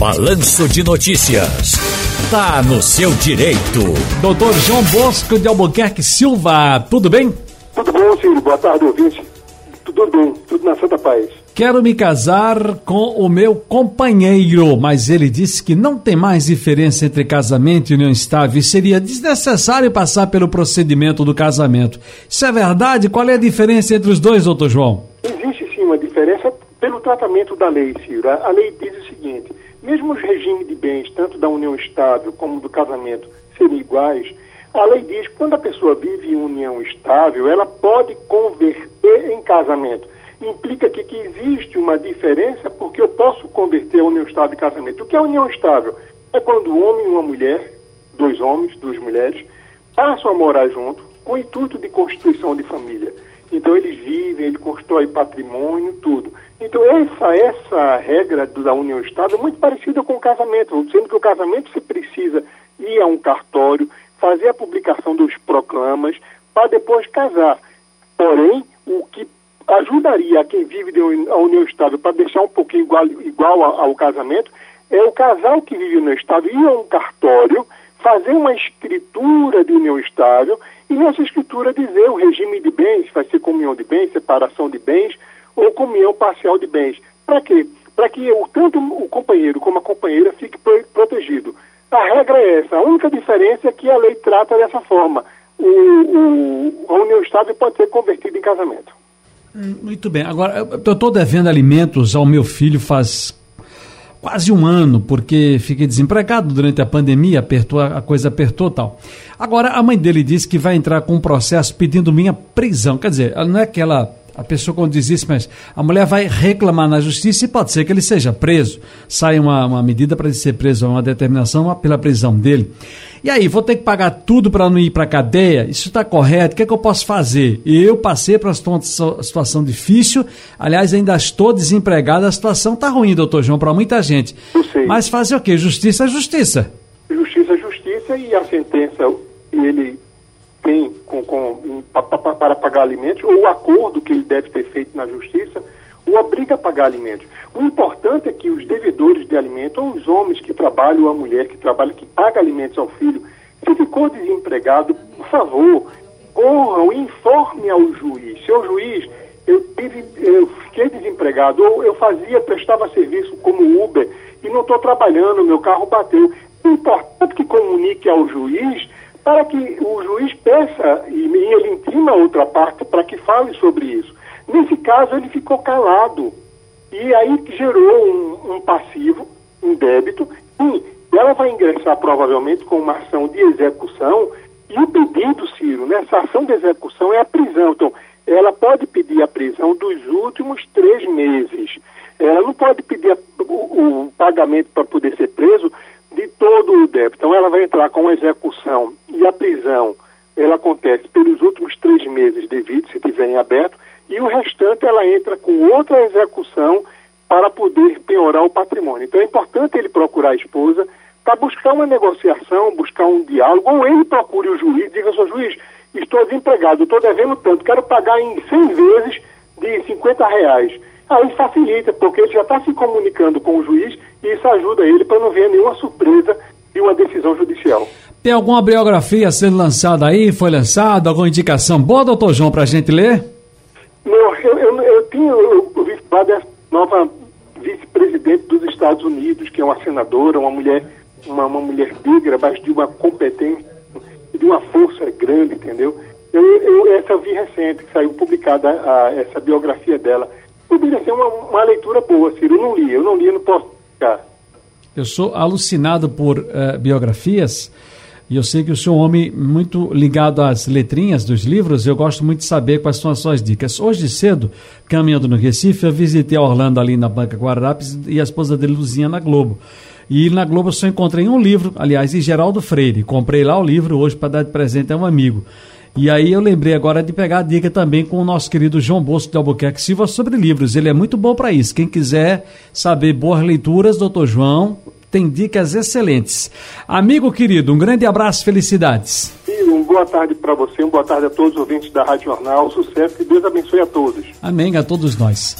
Balanço de Notícias. Tá no seu direito. Doutor João Bosco de Albuquerque Silva, tudo bem? Tudo bom, Ciro? Boa tarde, ouvinte. Tudo bem, tudo na Santa Paz. Quero me casar com o meu companheiro, mas ele disse que não tem mais diferença entre casamento e união estável e seria desnecessário passar pelo procedimento do casamento. Isso é verdade? Qual é a diferença entre os dois, doutor João? Existe sim uma diferença pelo tratamento da lei, Ciro. A lei diz o seguinte: mesmo os regimes de bens, tanto da união estável como do casamento, serem iguais, a lei diz que quando a pessoa vive em união estável, ela pode converter em casamento implica aqui que existe uma diferença porque eu posso converter a união estável em casamento. O que é união estável? É quando um homem e uma mulher, dois homens, duas mulheres, passam a morar junto com o intuito de constituição de família. Então eles vivem, ele constrói patrimônio, tudo. Então essa essa regra da união estável é muito parecida com o casamento, sendo que o casamento você precisa ir a um cartório, fazer a publicação dos proclamas para depois casar. Porém, o que ajudaria a quem vive a união estável para deixar um pouquinho igual, igual ao, casamento é o casal que vive no estável ir a um cartório, fazer uma escritura de união estável e nessa escritura dizer o regime de bens, vai ser comunhão de bens, separação de bens ou comunhão parcial de bens. Para quê? Para que o, tanto o companheiro como a companheira fique protegido. A regra é essa. A única diferença é que a lei trata dessa forma. O, o, a união estável pode ser convertida em casamento. Muito bem. Agora, eu estou devendo alimentos ao meu filho faz quase um ano, porque fiquei desempregado durante a pandemia, apertou, a coisa apertou tal. Agora, a mãe dele disse que vai entrar com um processo pedindo minha prisão. Quer dizer, não é que ela a pessoa quando diz isso, mas a mulher vai reclamar na justiça e pode ser que ele seja preso. Sai uma, uma medida para ele ser preso, uma determinação pela prisão dele. E aí, vou ter que pagar tudo para não ir para a cadeia? Isso está correto? O que, é que eu posso fazer? Eu passei para uma situação difícil, aliás, ainda estou desempregado, a situação está ruim, doutor João, para muita gente. Mas fazer o quê? Justiça é justiça. Justiça é justiça e a sentença, ele tem com, com, para pagar alimentos, ou o acordo que ele deve ter feito na justiça, o obriga a pagar alimentos. O importante é que os devedores de alimentos, ou os homens que trabalham, ou a mulher que trabalha, que paga alimentos ao filho, se ficou desempregado, por favor, corram informe ao juiz. Seu juiz, eu, tive, eu fiquei desempregado, ou eu fazia, prestava serviço como Uber e não estou trabalhando, meu carro bateu. É importante que comunique ao juiz para que o juiz peça e, ele intima a outra parte para que fale sobre isso. Nesse caso, ele ficou calado. E aí gerou um, um passivo, um débito, e ela vai ingressar provavelmente com uma ação de execução. E o pedido, Ciro, nessa ação de execução é a prisão. Então, ela pode pedir a prisão dos últimos três meses. Ela não pode pedir o, o pagamento para poder ser preso de todo o débito. Então, ela vai entrar com execução e a prisão, ela acontece pelos últimos três meses devido, se estiver em aberto, e o restante ela entra com outra execução para poder piorar o patrimônio. Então, é importante ele procurar a esposa para buscar uma negociação, buscar um diálogo, ou ele procure o juiz, diga, seu juiz, estou desempregado, estou devendo tanto, quero pagar em 100 vezes de 50 reais. Aí facilita, porque ele já está se comunicando com o juiz e isso ajuda ele para não ver nenhuma surpresa de uma decisão judicial. Tem alguma biografia sendo lançada aí? Foi lançada? Alguma indicação boa, doutor João, para a gente ler? Não, eu, eu, eu tinha ouvido falar dessa nova vice-presidente dos Estados Unidos, que é uma senadora, uma mulher, uma, uma mulher negra, mas de uma competência, de uma força grande, entendeu? Eu, eu, essa eu vi recente, que saiu publicada a, essa biografia dela. Poderia ser uma, uma leitura boa, Ciro. Eu não li, eu não li, eu não posso ficar. Eu sou alucinado por uh, biografias e eu sei que o senhor é um homem muito ligado às letrinhas dos livros. Eu gosto muito de saber quais são as suas dicas. Hoje cedo, caminhando no Recife, eu visitei a Orlando ali na Banca Guararapes e a esposa dele, Luzinha, na Globo. E na Globo eu só encontrei um livro, aliás, de Geraldo Freire. Comprei lá o livro hoje para dar de presente a um amigo. E aí eu lembrei agora de pegar a dica também com o nosso querido João Bosco de Albuquerque Silva sobre livros. Ele é muito bom para isso. Quem quiser saber boas leituras, doutor João, tem dicas excelentes. Amigo querido, um grande abraço, felicidades. E uma boa tarde para você, uma boa tarde a todos os ouvintes da Rádio Jornal. Sucesso e Deus abençoe a todos. Amém a todos nós.